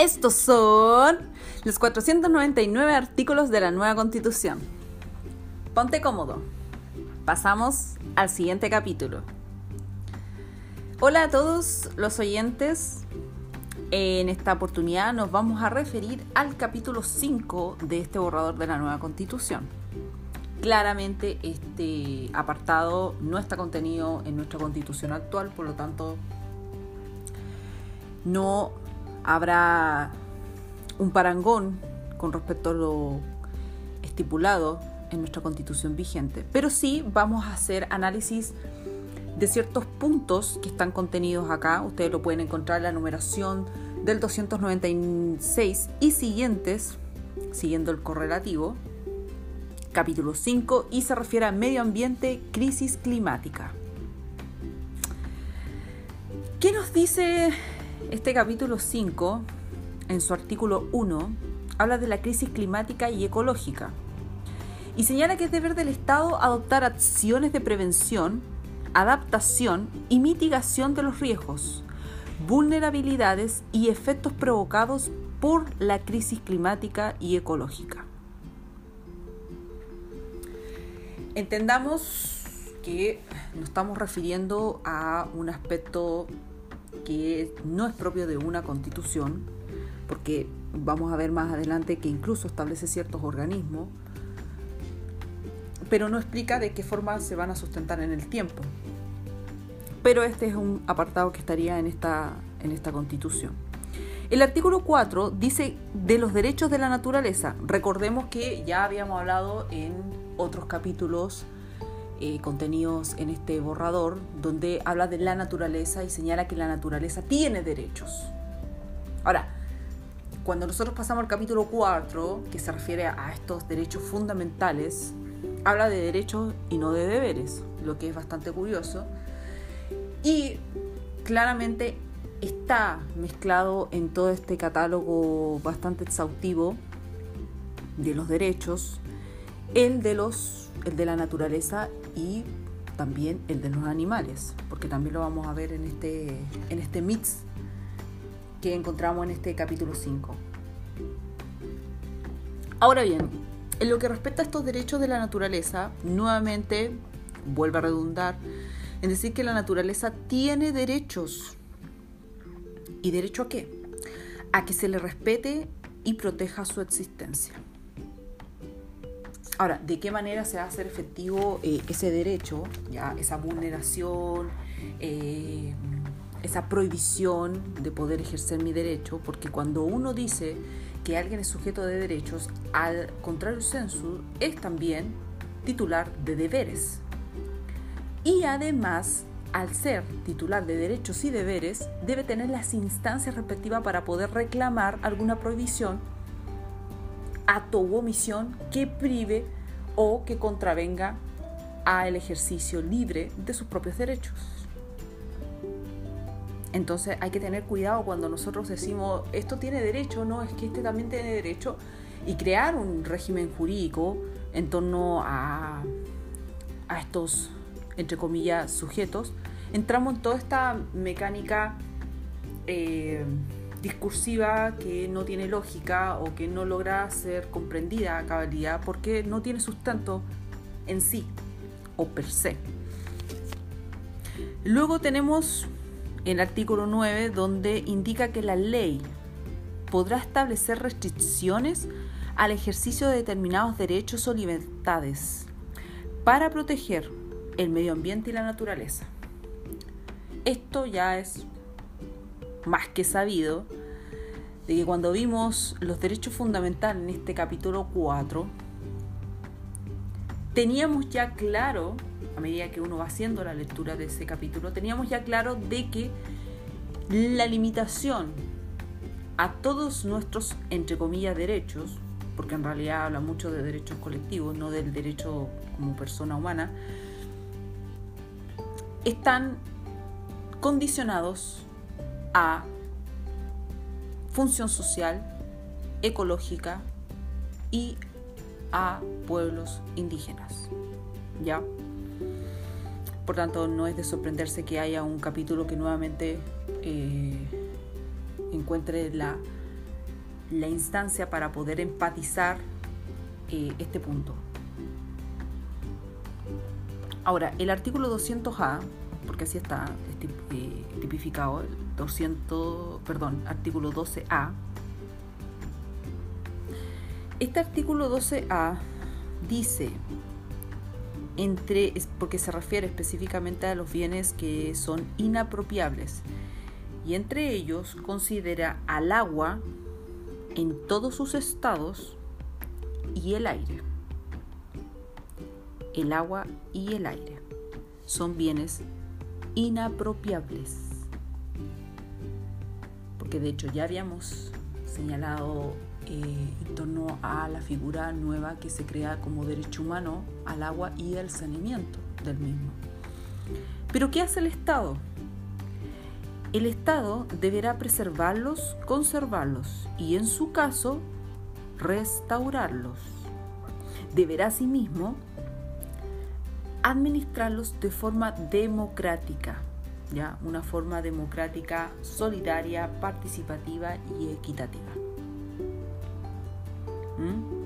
Estos son los 499 artículos de la nueva constitución. Ponte cómodo. Pasamos al siguiente capítulo. Hola a todos los oyentes. En esta oportunidad nos vamos a referir al capítulo 5 de este borrador de la nueva constitución. Claramente este apartado no está contenido en nuestra constitución actual, por lo tanto no habrá un parangón con respecto a lo estipulado en nuestra constitución vigente, pero sí vamos a hacer análisis de ciertos puntos que están contenidos acá. Ustedes lo pueden encontrar en la numeración del 296 y siguientes, siguiendo el correlativo, capítulo 5, y se refiere a medio ambiente, crisis climática. ¿Qué nos dice este capítulo 5, en su artículo 1, habla de la crisis climática y ecológica y señala que es deber del Estado adoptar acciones de prevención adaptación y mitigación de los riesgos, vulnerabilidades y efectos provocados por la crisis climática y ecológica. Entendamos que nos estamos refiriendo a un aspecto que no es propio de una constitución, porque vamos a ver más adelante que incluso establece ciertos organismos, pero no explica de qué forma se van a sustentar en el tiempo. Pero este es un apartado que estaría en esta, en esta constitución. El artículo 4 dice de los derechos de la naturaleza. Recordemos que ya habíamos hablado en otros capítulos eh, contenidos en este borrador, donde habla de la naturaleza y señala que la naturaleza tiene derechos. Ahora, cuando nosotros pasamos al capítulo 4, que se refiere a estos derechos fundamentales, habla de derechos y no de deberes, lo que es bastante curioso. Y claramente está mezclado en todo este catálogo bastante exhaustivo de los derechos, el de los el de la naturaleza y también el de los animales, porque también lo vamos a ver en este en este mix que encontramos en este capítulo 5. Ahora bien, en lo que respecta a estos derechos de la naturaleza, nuevamente vuelve a redundar en decir que la naturaleza tiene derechos. ¿Y derecho a qué? A que se le respete y proteja su existencia. Ahora, ¿de qué manera se va a hacer efectivo eh, ese derecho, ya esa vulneración, eh, esa prohibición de poder ejercer mi derecho? Porque cuando uno dice que alguien es sujeto de derechos, al contrario censo, es también titular de deberes. Y además, al ser titular de derechos y deberes, debe tener las instancias respectivas para poder reclamar alguna prohibición, acto u omisión que prive o que contravenga al ejercicio libre de sus propios derechos. Entonces hay que tener cuidado cuando nosotros decimos esto tiene derecho, no, es que este también tiene derecho, y crear un régimen jurídico en torno a, a estos, entre comillas, sujetos, entramos en toda esta mecánica eh, discursiva que no tiene lógica o que no logra ser comprendida a cabalidad porque no tiene sustento en sí o per se. Luego tenemos el artículo 9 donde indica que la ley podrá establecer restricciones al ejercicio de determinados derechos o libertades para proteger el medio ambiente y la naturaleza. Esto ya es más que sabido de que cuando vimos los derechos fundamentales en este capítulo 4, teníamos ya claro a medida que uno va haciendo la lectura de ese capítulo, teníamos ya claro de que la limitación a todos nuestros, entre comillas, derechos, porque en realidad habla mucho de derechos colectivos, no del derecho como persona humana, están condicionados a función social, ecológica y a pueblos indígenas. ¿Ya? Por tanto, no es de sorprenderse que haya un capítulo que nuevamente eh, encuentre la instancia para poder empatizar eh, este punto. Ahora, el artículo 200A, porque así está eh, tipificado, 200, perdón, artículo 12A. Este artículo 12A dice, entre, porque se refiere específicamente a los bienes que son inapropiables, y entre ellos considera al agua en todos sus estados y el aire. El agua y el aire son bienes inapropiables. Porque de hecho ya habíamos señalado eh, en torno a la figura nueva que se crea como derecho humano al agua y al saneamiento del mismo. Pero ¿qué hace el Estado? El Estado deberá preservarlos, conservarlos y en su caso restaurarlos. Deberá asimismo administrarlos de forma democrática, ¿ya? una forma democrática, solidaria, participativa y equitativa. ¿Mm?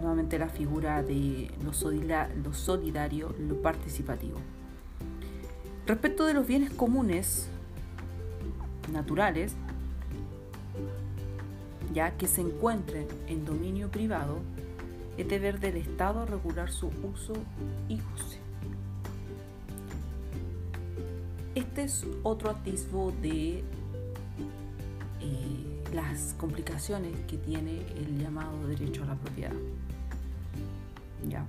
Nuevamente la figura de lo, lo solidario, lo participativo. Respecto de los bienes comunes naturales, ya que se encuentren en dominio privado, es deber del Estado regular su uso y goce. Este es otro atisbo de eh, las complicaciones que tiene el llamado derecho a la propiedad. ¿Ya?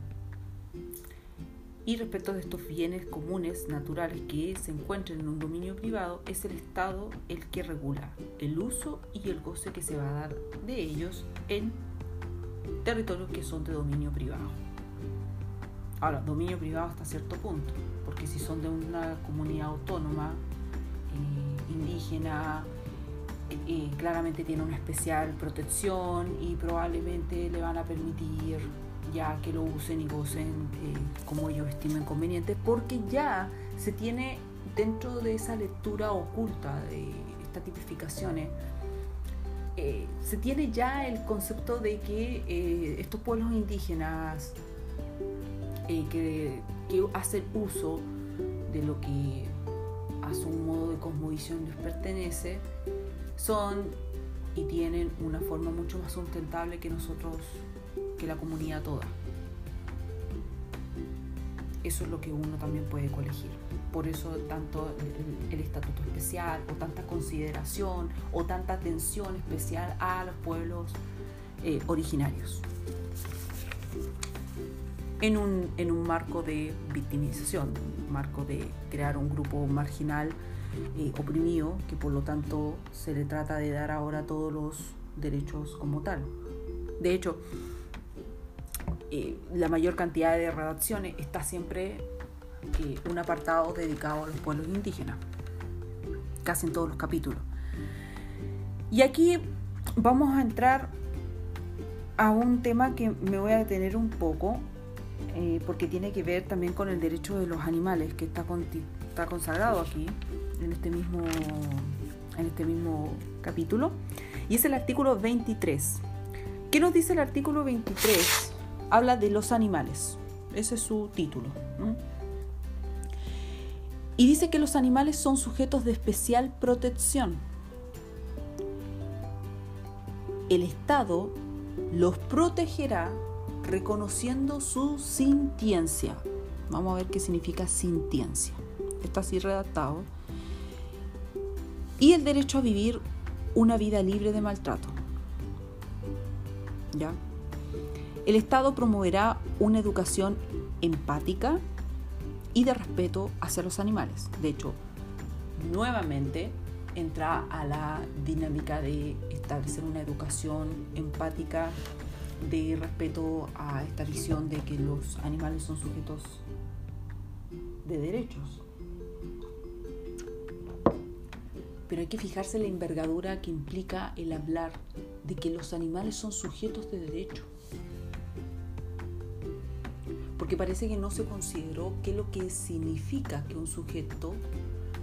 Y respecto de estos bienes comunes naturales que se encuentran en un dominio privado, es el Estado el que regula el uso y el goce que se va a dar de ellos en territorios que son de dominio privado. Ahora, dominio privado hasta cierto punto, porque si son de una comunidad autónoma, eh, indígena, eh, claramente tiene una especial protección y probablemente le van a permitir ya que lo usen y gocen eh, como ellos estimen conveniente, porque ya se tiene dentro de esa lectura oculta de estas tipificaciones, se tiene ya el concepto de que estos pueblos indígenas que, que, hacen uso de lo que a su modo de cosmovisión les pertenece, son y tienen una forma mucho más sustentable que nosotros que la comunidad toda. Eso es lo que uno también puede colegir. Por eso tanto el, estatuto especial o tanta consideración o tanta atención especial a los pueblos eh, originarios. En un, en un, marco de victimización, un marco de crear un grupo marginal eh, oprimido que por lo tanto se le trata de dar ahora todos los derechos como tal. De hecho, eh, la mayor cantidad de redacciones está siempre eh, un apartado dedicado a los pueblos indígenas, casi en todos los capítulos. Y aquí vamos a entrar a un tema que me voy a detener un poco, eh, porque tiene que ver también con el derecho de los animales, que está, consagrado aquí, en este, mismo, en este mismo capítulo, y es el artículo 23. ¿Qué nos dice el artículo 23? habla de los animales. Ese es su título. Y dice que los animales son sujetos de especial protección. El Estado los protegerá reconociendo su sintiencia. Vamos a ver qué significa sintiencia. Está así redactado. Y el derecho a vivir una vida libre de maltrato. ¿Ya? El Estado promoverá una educación empática y de respeto hacia los animales. De hecho, nuevamente entra a la dinámica de establecer una educación empática de respeto a esta visión de que los animales son sujetos de derechos. Pero hay que fijarse la envergadura que implica el hablar de que los animales son sujetos de derechos porque parece que no se consideró qué es lo que significa que un sujeto,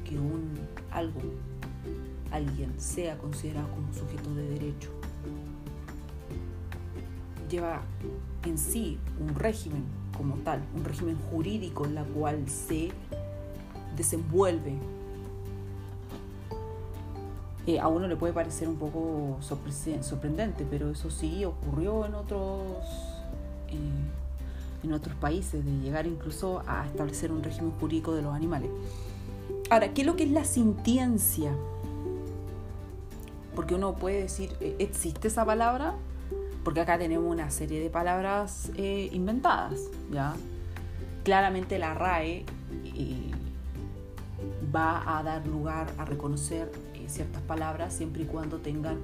que un algo alguien sea considerado como sujeto de derecho, lleva en sí un régimen como tal, un régimen jurídico en la cual se desenvuelve. Eh, a uno le puede parecer un poco sorprendente, pero eso sí ocurrió en otros, eh, en otros países, de llegar incluso a establecer un régimen jurídico de los animales. Ahora, ¿qué es lo que es la sintiencia? Porque uno puede decir, ¿e-, ¿existe esa palabra? Porque acá tenemos una serie de palabras eh, inventadas, ¿ya? Claramente la RAE eh, va a dar lugar a reconocer eh, ciertas palabras siempre y cuando tengan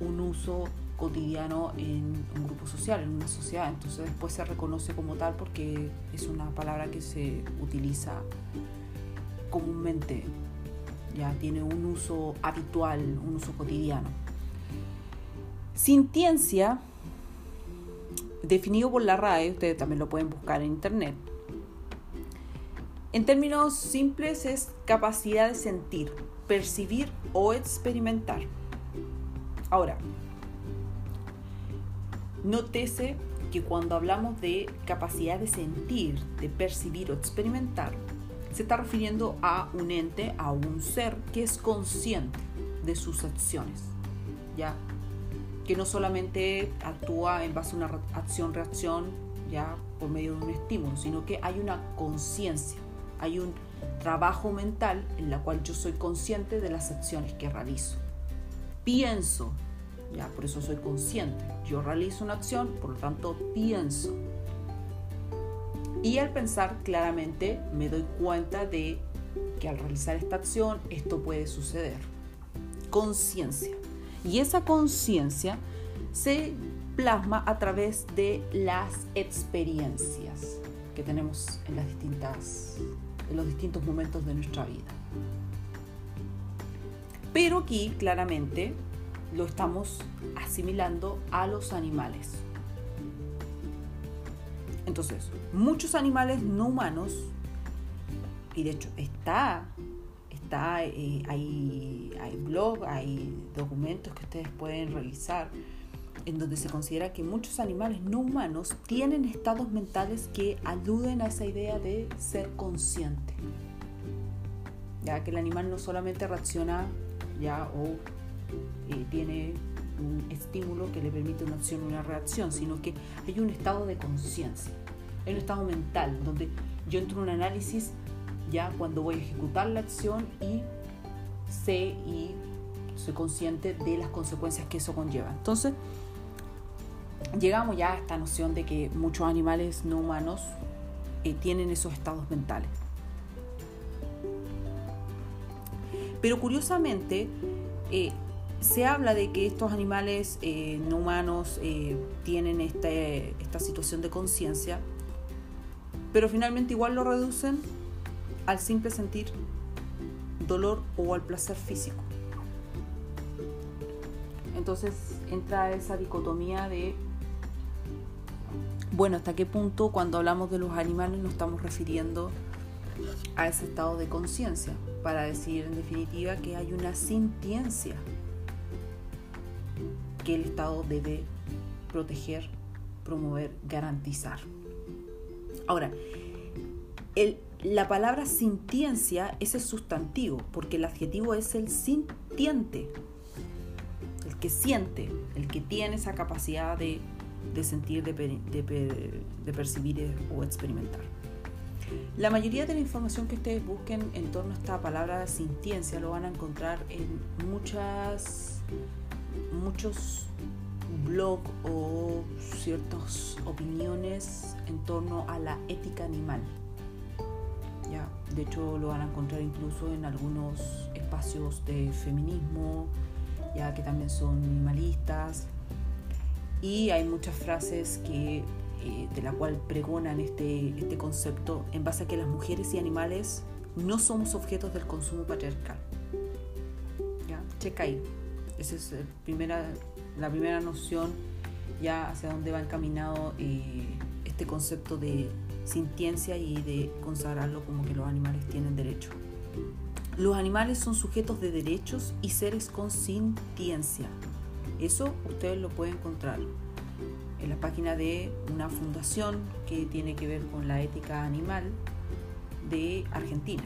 un uso cotidiano en un grupo social, en una sociedad. Entonces después se reconoce como tal porque es una palabra que se utiliza comúnmente, ya tiene un uso habitual, un uso cotidiano. Sintiencia, definido por la RAE, ustedes también lo pueden buscar en internet. En términos simples es capacidad de sentir, percibir o experimentar. Ahora, nótese que cuando hablamos de capacidad de sentir, de percibir o experimentar, se está refiriendo a un ente, a un ser que es consciente de sus acciones, ¿ya? Que no solamente actúa en base a una acción-reacción, ya por medio de un estímulo, sino que hay una conciencia, hay un trabajo mental en la cual yo soy consciente de las acciones que realizo. Pienso, ya por eso soy consciente. Yo realizo una acción, por lo tanto pienso. Y al pensar claramente me doy cuenta de que al realizar esta acción esto puede suceder. Conciencia. Y esa conciencia se plasma a través de las experiencias que tenemos en las distintas en los distintos momentos de nuestra vida. Pero aquí claramente lo estamos asimilando a los animales. Entonces, muchos animales no humanos, y de hecho está, está eh, hay, hay blog, hay documentos que ustedes pueden revisar, en donde se considera que muchos animales no humanos tienen estados mentales que aluden a esa idea de ser consciente. Ya que el animal no solamente reacciona ya o eh, tiene un estímulo que le permite una acción una reacción, sino que hay un estado de conciencia, hay un estado mental donde yo entro en un análisis ya cuando voy a ejecutar la acción y sé y soy consciente de las consecuencias que eso conlleva. Entonces, llegamos ya a esta noción de que muchos animales no humanos eh, tienen esos estados mentales. Pero curiosamente, eh, se habla de que estos animales eh, no humanos tienen este, esta situación de conciencia, pero finalmente igual lo reducen al simple sentir dolor o al placer físico. Entonces entra esa dicotomía de, bueno, hasta qué punto cuando hablamos de los animales nos estamos refiriendo a ese estado de conciencia, para decir en definitiva que hay una sintiencia que el Estado debe proteger, promover, garantizar. Ahora, la palabra sintiencia es el sustantivo, porque el adjetivo es el sintiente, el que siente, el que tiene esa capacidad de, sentir, de, percibir o experimentar. La mayoría de la información que ustedes busquen en torno a esta palabra sintiencia lo van a encontrar en muchas muchos blogs o ciertas opiniones en torno a la ética animal. De hecho lo van a encontrar incluso en algunos espacios de feminismo, ya que también son animalistas. Y hay muchas frases que, eh, de la cual pregonan este, este concepto en base a que las mujeres y animales no somos objetos del consumo patriarcal. ¿Ya? Checa ahí. Esa es primera, la primera noción ya hacia dónde va encaminado eh, este concepto de sintiencia y de consagrarlo como que los animales tienen derecho. Los animales son sujetos de derechos y seres con sintiencia. Eso ustedes lo pueden encontrar en la página de una fundación que tiene que ver con la ética animal de Argentina.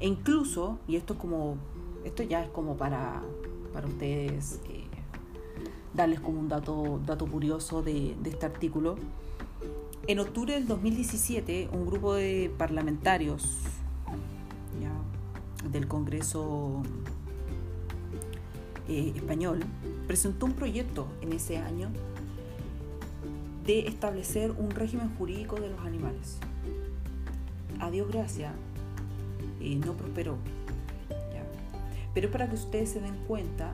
E incluso, y esto es como, esto ya es como para, para ustedes eh, darles como un dato, dato curioso de este artículo. En octubre del 2017, un grupo de parlamentarios del Congreso eh, español presentó un proyecto en ese año de establecer un régimen jurídico de los animales. A Dios gracias, eh, no prosperó. Pero para que ustedes se den cuenta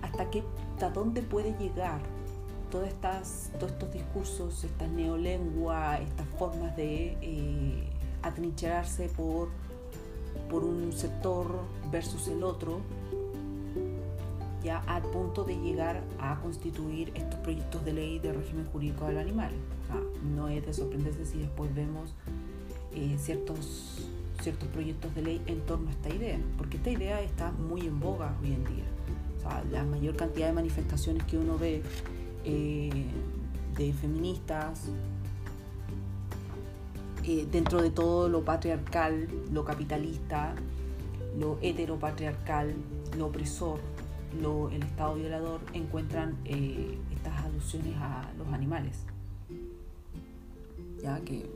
hasta, qué, hasta dónde puede llegar todas estas, todos estos discursos, estas neolenguas, estas formas de eh, atrincherarse por, por un sector versus el otro, ya al punto de llegar a constituir estos proyectos de ley de régimen jurídico del animal. no es de sorprenderse si después vemos eh, ciertos, ciertos proyectos de ley en torno a esta idea, porque esta idea está muy en boga hoy en día. la mayor cantidad de manifestaciones que uno ve eh, de feministas, eh, dentro de todo lo patriarcal, lo capitalista, lo heteropatriarcal, lo opresor, lo, el Estado violador, encuentran eh, estas alusiones a los animales. Ya que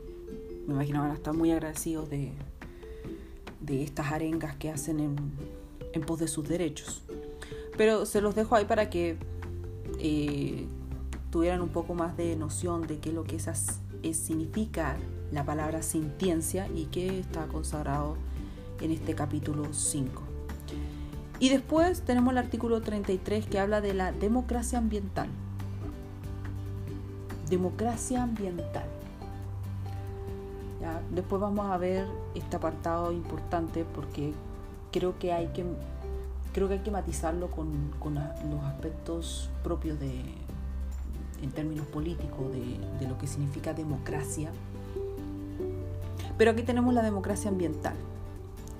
me imagino van a estar muy agradecidos de, de estas arengas que hacen en, pos de sus derechos. Pero se los dejo ahí para que tuvieran un poco más de noción de qué es lo que esas, es, significa la palabra sintiencia y qué está consagrado en este capítulo 5. Y después tenemos el artículo 33 que habla de la democracia ambiental. Democracia ambiental. Después vamos a ver este apartado importante porque creo que hay que, creo que, hay que matizarlo con, con los aspectos propios de, en términos políticos de, lo que significa democracia. Pero aquí tenemos la democracia ambiental.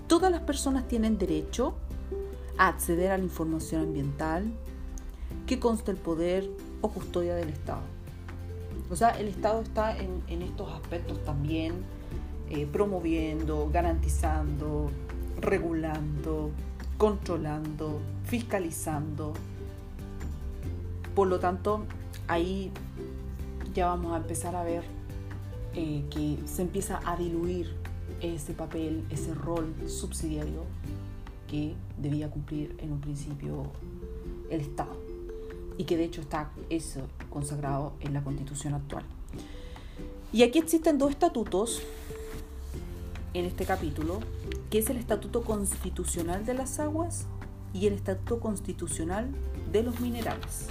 Todas las personas tienen derecho acceder a la información ambiental que consta el poder o custodia del Estado. O sea, el Estado está en, estos aspectos también eh, promoviendo, garantizando, regulando, controlando, fiscalizando. Por lo tanto, ahí ya vamos a empezar a ver eh, que se empieza a diluir ese papel, ese rol subsidiario que debía cumplir en un principio el Estado y que de hecho está eso consagrado en la constitución actual. Y aquí existen dos estatutos en este capítulo, que es el estatuto constitucional de las aguas y el estatuto constitucional de los minerales.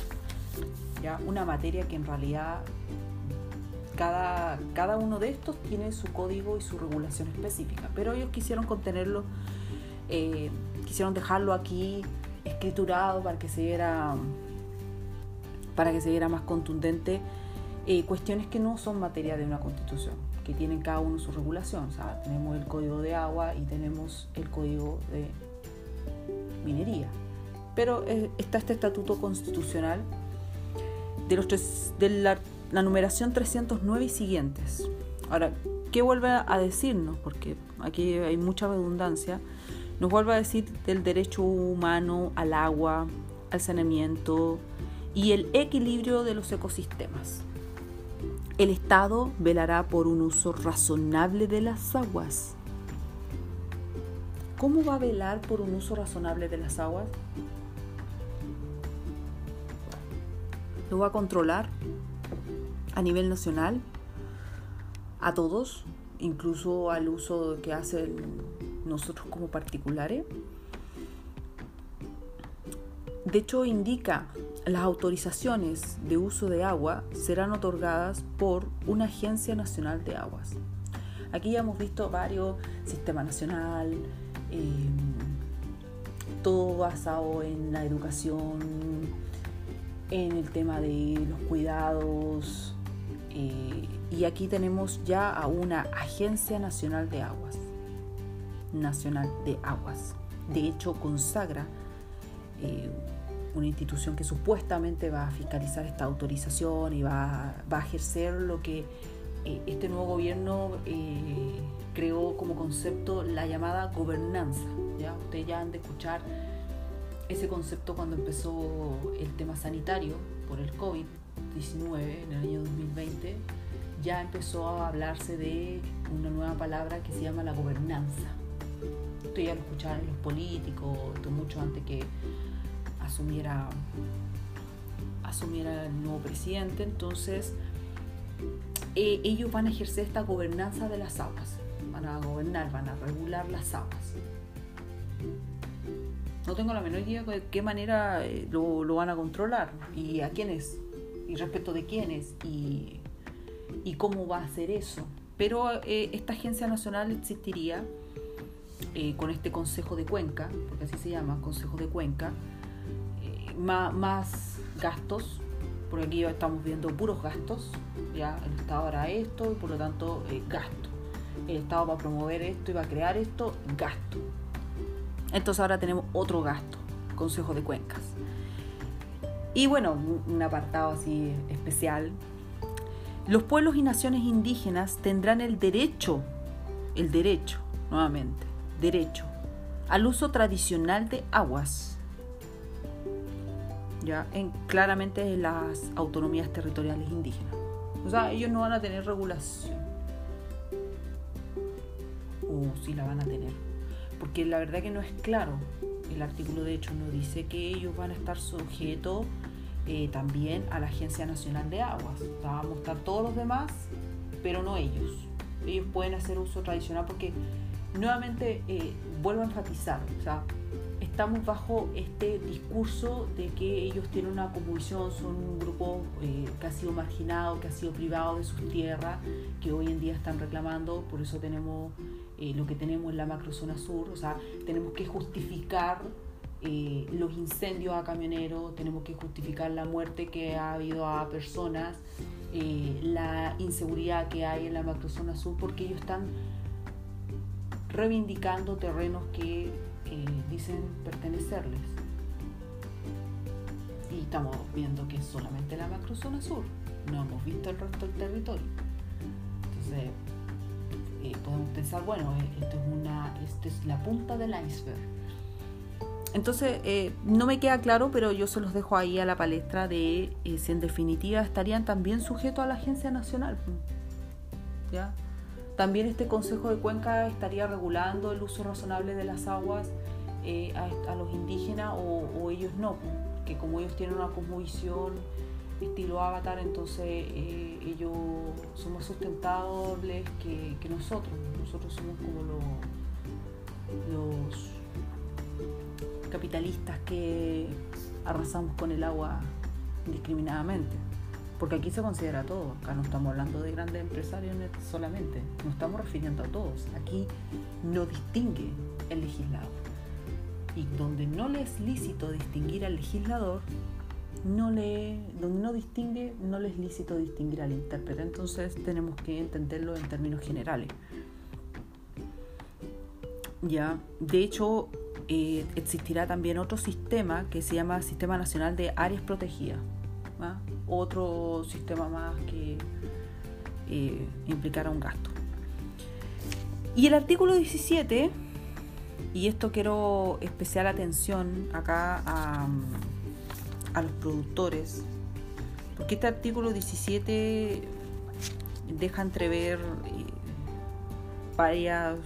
¿Ya? Una materia que en realidad cada, cada uno de estos tiene su código y su regulación específica, pero ellos quisieron contenerlo eh, quisieron dejarlo aquí escriturado para que se viera, para que se viera más contundente eh, cuestiones que no son materia de una constitución, que tienen cada uno su regulación. O sea, tenemos el código de agua y tenemos el código de minería. Pero eh, está este estatuto constitucional de, los de la, la numeración 309 y siguientes. Ahora, ¿qué vuelve a decirnos? Porque aquí hay mucha redundancia nos vuelve a decir del derecho humano al agua, al saneamiento y el equilibrio de los ecosistemas. El Estado velará por un uso razonable de las aguas. ¿Cómo va a velar por un uso razonable de las aguas? Lo va a controlar a nivel nacional a todos, incluso al uso que hacen nosotros como particulares. De hecho, indica las autorizaciones de uso de agua serán otorgadas por una agencia nacional de aguas. Aquí ya hemos visto varios, sistema nacional, em, todo basado en la educación, en el tema de los cuidados, eh, y aquí tenemos ya a una agencia nacional de aguas Nacional de Aguas. De hecho, consagra eh, una institución que supuestamente va a fiscalizar esta autorización y va, a ejercer lo que eh, este nuevo gobierno creó como concepto la llamada gobernanza. ¿ya? Ustedes ya han de escuchar ese concepto cuando empezó el tema sanitario por el COVID-19 en el año 2020, ya empezó a hablarse de una nueva palabra que se llama la gobernanza. Ustedes ya lo escucharon los políticos, mucho antes que asumiera, asumiera el nuevo presidente. Entonces, eh, ellos van a ejercer esta gobernanza de las aguas. Van a gobernar, van a regular las aguas. No tengo la menor idea de qué manera eh, lo, van a controlar y a quiénes, y respecto de quiénes, y, cómo va a hacer eso. Pero eh, esta agencia nacional existiría con este Consejo de Cuenca, porque así se llama, Consejo de Cuenca, más, gastos, porque aquí estamos viendo puros gastos, ya el Estado hará esto y por lo tanto eh, gasto. El Estado va a promover esto y va a crear esto, gasto. Entonces ahora tenemos otro gasto, Consejo de Cuencas. Y bueno, un apartado así especial. Los pueblos y naciones indígenas tendrán el derecho, el derecho, nuevamente, derecho al uso tradicional de aguas ya en, claramente en las autonomías territoriales indígenas. O sea, ellos no van a tener regulación. O sí la van a tener. Porque la verdad que no es claro. El artículo de hecho no dice que ellos van a estar sujetos eh, también a la Agencia Nacional de Aguas. Vamos a estar todos los demás, pero no ellos. Ellos pueden hacer uso tradicional porque nuevamente eh, vuelvo a enfatizar. O sea, estamos bajo este discurso de que ellos tienen una composición, son un grupo eh, que ha sido marginado, que ha sido privado de sus tierras, que hoy en día están reclamando, por eso tenemos eh, lo que tenemos en la macrozona sur, o sea, tenemos que justificar eh, los incendios a camioneros, tenemos que justificar la muerte que ha habido a personas, la inseguridad que hay en la macrozona sur, porque ellos están reivindicando terrenos que dicen pertenecerles. Y estamos viendo que es solamente la macrozona sur, no hemos visto el resto del territorio. Entonces, eh, podemos pensar, bueno, eh, esto es, una, esto es la punta del iceberg. Entonces, eh, no me queda claro, pero yo se los dejo ahí a la palestra de si en definitiva estarían también sujetos a la Agencia Nacional. ¿Ya? También este Consejo de Cuenca estaría regulando el uso razonable de las aguas eh, a, los indígenas o, ellos no, que como ellos tienen una cosmovisión estilo avatar, entonces eh, ellos son más sustentables que, nosotros. Nosotros somos como los, los capitalistas que arrasamos con el agua indiscriminadamente. Porque aquí se considera todo, acá no estamos hablando de grandes empresarios solamente, no estamos refiriendo a todos, aquí no distingue el legislador. Y donde no le es lícito distinguir al legislador, no le, donde no distingue, no le es lícito distinguir al intérprete. Entonces tenemos que entenderlo en términos generales. Ya, de hecho, eh, existirá también otro sistema que se llama Sistema Nacional de Áreas Protegidas otro sistema más que eh, implicara un gasto. Y el artículo 17, y esto quiero especial atención acá a, los productores, porque este artículo 17 deja entrever eh, varias,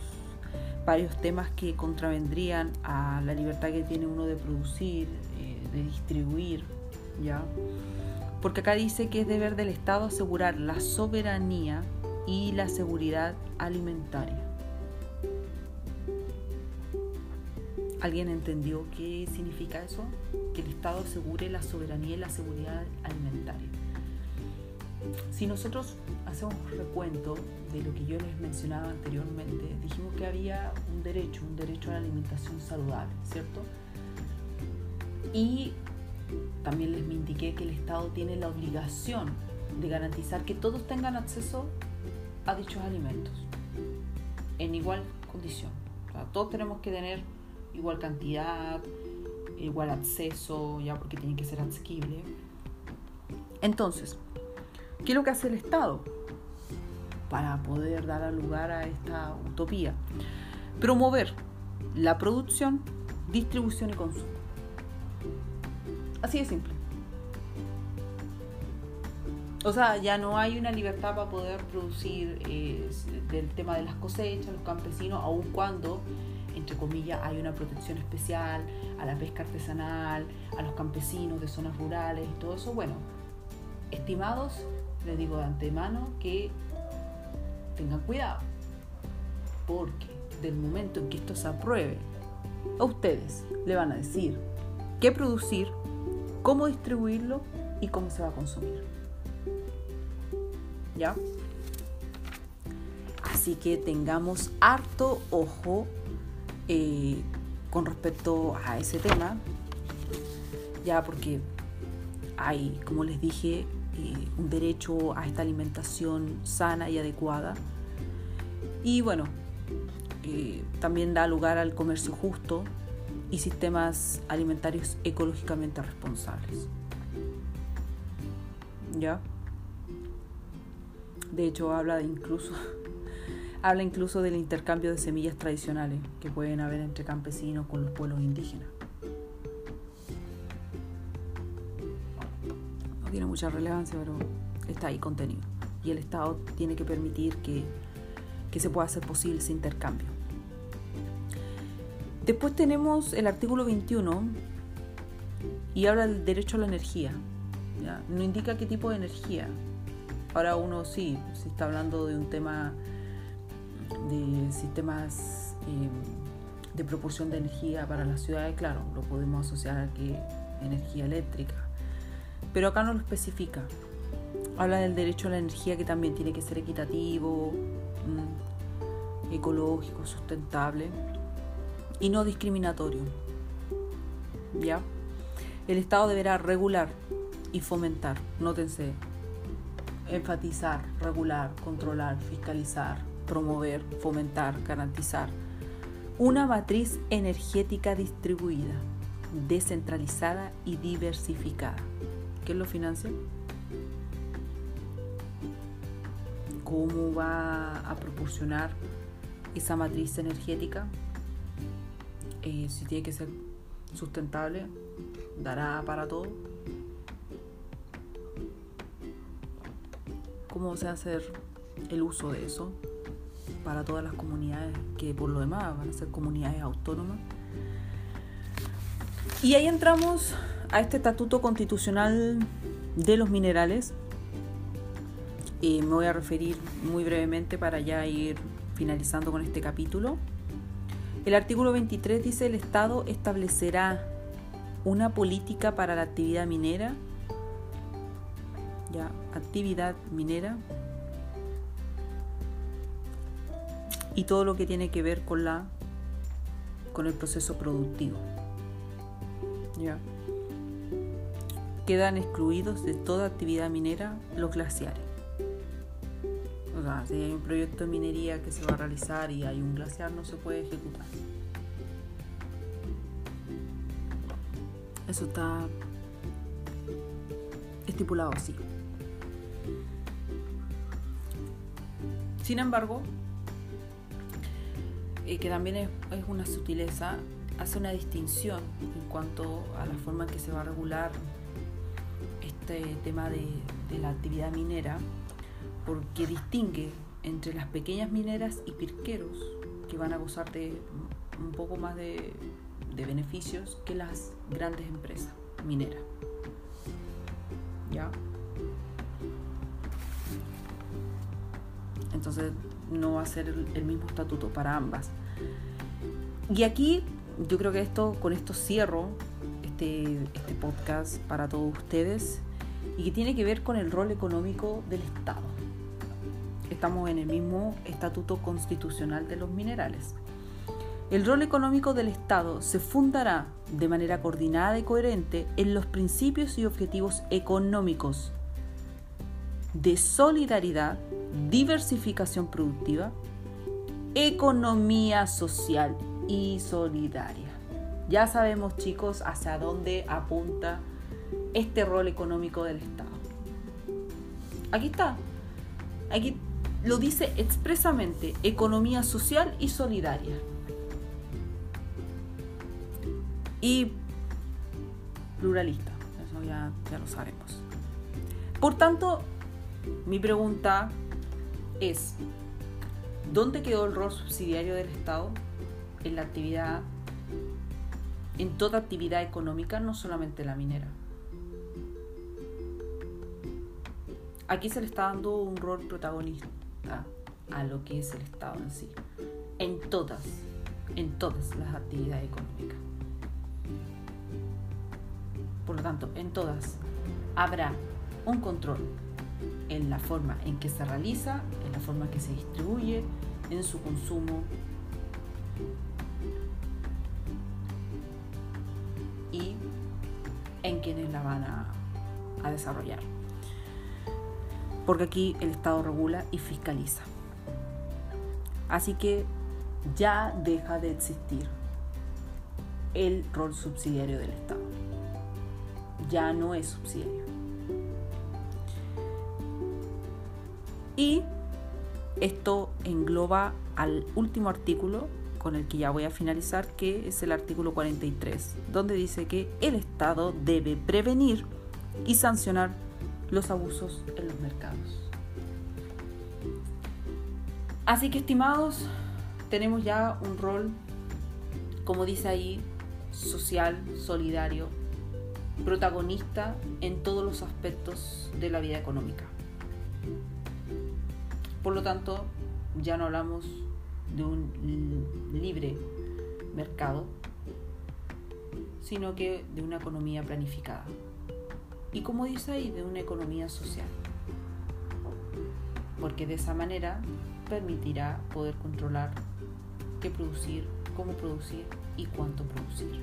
varios temas que contravendrían a la libertad que tiene uno de producir, eh, de distribuir, ¿ya? porque acá dice que es deber del Estado asegurar la soberanía y la seguridad alimentaria. ¿Alguien entendió qué significa eso? Que el Estado asegure la soberanía y la seguridad alimentaria. Si nosotros hacemos un recuento de lo que yo les mencionaba anteriormente, dijimos que había un derecho, un derecho a la alimentación saludable, ¿cierto? Y también les indiqué que el Estado tiene la obligación de garantizar que todos tengan acceso a dichos alimentos en igual condición. todos tenemos que tener igual cantidad, igual acceso, ya porque tiene que ser asequible. Entonces, ¿qué es lo que hace el Estado para poder dar lugar a esta utopía? Promover la producción, distribución y consumo. Así de simple. O sea, ya no hay una libertad para poder producir eh, del tema de las cosechas, los campesinos, aun cuando, entre comillas, hay una protección especial a la pesca artesanal, a los campesinos de zonas rurales y todo eso. Bueno, estimados, les digo de antemano que tengan cuidado, porque del momento en que esto se apruebe, a ustedes le van a decir qué producir, cómo distribuirlo y cómo se va a consumir. ¿Ya? Así que tengamos harto ojo eh, con respecto a ese tema, ya porque hay, como les dije, eh, un derecho a esta alimentación sana y adecuada. Y bueno, eh, también da lugar al comercio justo y sistemas alimentarios ecológicamente responsables. ¿Ya? De hecho, habla de incluso habla incluso del intercambio de semillas tradicionales que pueden haber entre campesinos con los pueblos indígenas. No tiene mucha relevancia, pero está ahí contenido. Y el Estado tiene que permitir que, que se pueda hacer posible ese intercambio. Después tenemos el artículo 21 y habla del derecho a la energía. No indica qué tipo de energía, Ahora uno sí, si está hablando de un tema de sistemas eh, de propulsión de energía para las ciudades, claro, lo podemos asociar a que energía eléctrica. Pero acá no lo especifica. Habla del derecho a la energía que también tiene que ser equitativo, mm, ecológico, sustentable y no discriminatorio. ¿Ya? El Estado deberá regular y fomentar, nótense, enfatizar, regular, controlar, fiscalizar, promover, fomentar, garantizar una matriz energética distribuida, descentralizada y diversificada. ¿Quién lo financia? ¿Cómo va a proporcionar esa matriz energética? Eh, si tiene que ser sustentable, dará para todo cómo se hace el uso de eso para todas las comunidades que por lo demás van a ser comunidades autónomas. Y ahí entramos a este estatuto constitucional de los minerales. Y me voy a referir muy brevemente para ya ir finalizando con este capítulo. El artículo 23 dice el Estado establecerá una política para la actividad minera actividad minera y todo lo que tiene que ver con la con el proceso productivo. ¿Ya? Quedan excluidos de toda actividad minera los glaciares. O sea, si hay un proyecto de minería que se va a realizar y hay un glaciar, no se puede ejecutar. Eso está estipulado así. Sin embargo, que también es, una sutileza, hace una distinción en cuanto a la forma en que se va a regular este tema de, la actividad minera, porque distingue entre las pequeñas mineras y pirqueros, que van a gozar de un poco más de, de beneficios que las grandes empresas mineras. ¿Ya? A ser el mismo estatuto para ambas. Y aquí yo creo que esto, con esto cierro este, este podcast para todos ustedes y que tiene que ver con el rol económico del Estado. Estamos en el mismo estatuto constitucional de los minerales. El rol económico del Estado se fundará de manera coordinada y coherente en los principios y objetivos económicos de solidaridad, diversificación productiva, economía social y solidaria. Ya sabemos chicos hacia dónde apunta este rol económico del Estado. Aquí está. Aquí lo dice expresamente, economía social y solidaria. Y pluralista, eso ya, ya lo sabemos. Por tanto, mi pregunta es, ¿dónde quedó el rol subsidiario del Estado en la actividad, en toda actividad económica, no solamente la minera? Aquí se le está dando un rol protagonista a lo que es el Estado en sí, en todas, en todas las actividades económicas. Por lo tanto, en todas habrá un control en la forma en que se realiza, forma que se distribuye, en su consumo y en quienes la van a, a desarrollar. Porque aquí el Estado regula y fiscaliza. Así que ya deja de existir el rol subsidiario del Estado. Ya no es subsidiario. Y esto engloba al último artículo con el que ya voy a finalizar, que es el artículo 43, donde dice que el Estado debe prevenir y sancionar los abusos en los mercados. Así que estimados, tenemos ya un rol, como dice ahí, social, solidario, protagonista en todos los aspectos de la vida económica. Por lo tanto, ya no hablamos de un libre mercado, sino que de una economía planificada. Y como dice ahí, de una economía social. Porque de esa manera permitirá poder controlar qué producir, cómo producir y cuánto producir.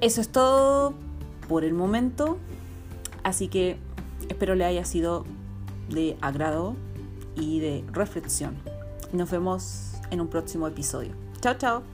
Eso es todo por el momento, así que espero le haya sido de agrado y de reflexión. Nos vemos en un próximo episodio. Chao, chao.